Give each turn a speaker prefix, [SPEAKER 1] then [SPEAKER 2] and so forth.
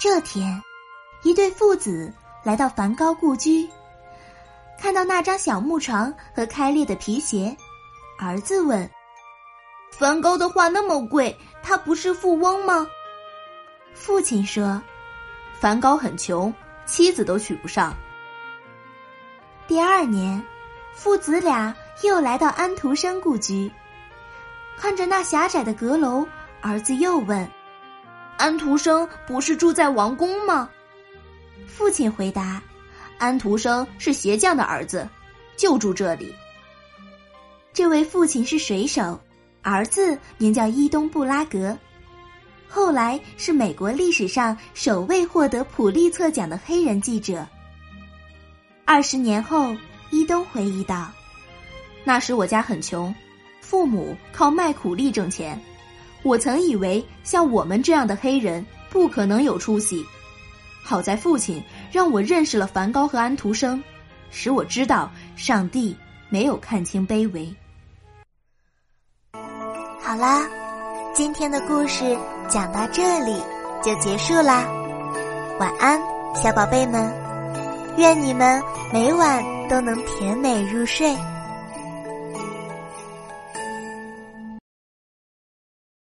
[SPEAKER 1] 这天，一对父子来到梵高故居，看到那张小木床和开裂的皮鞋，儿子问：“
[SPEAKER 2] 梵高的画那么贵，他不是富翁吗？”
[SPEAKER 1] 父亲说：“
[SPEAKER 2] 梵高很穷，妻子都娶不上。”
[SPEAKER 1] 第二年，父子俩又来到安徒生故居，看着那狭窄的阁楼，儿子又问。
[SPEAKER 2] 安徒生不是住在王宫吗？
[SPEAKER 1] 父亲回答：“
[SPEAKER 2] 安徒生是鞋匠的儿子，就住这里。”
[SPEAKER 1] 这位父亲是水手，儿子名叫伊东布拉格，后来是美国历史上首位获得普利策奖的黑人记者。二十年后，伊东回忆道：“
[SPEAKER 2] 那时我家很穷，父母靠卖苦力挣钱。”我曾以为像我们这样的黑人不可能有出息，好在父亲让我认识了梵高和安徒生，使我知道上帝没有看清卑微。
[SPEAKER 1] 好啦，今天的故事讲到这里就结束啦，晚安，小宝贝们，愿你们每晚都能甜美入睡。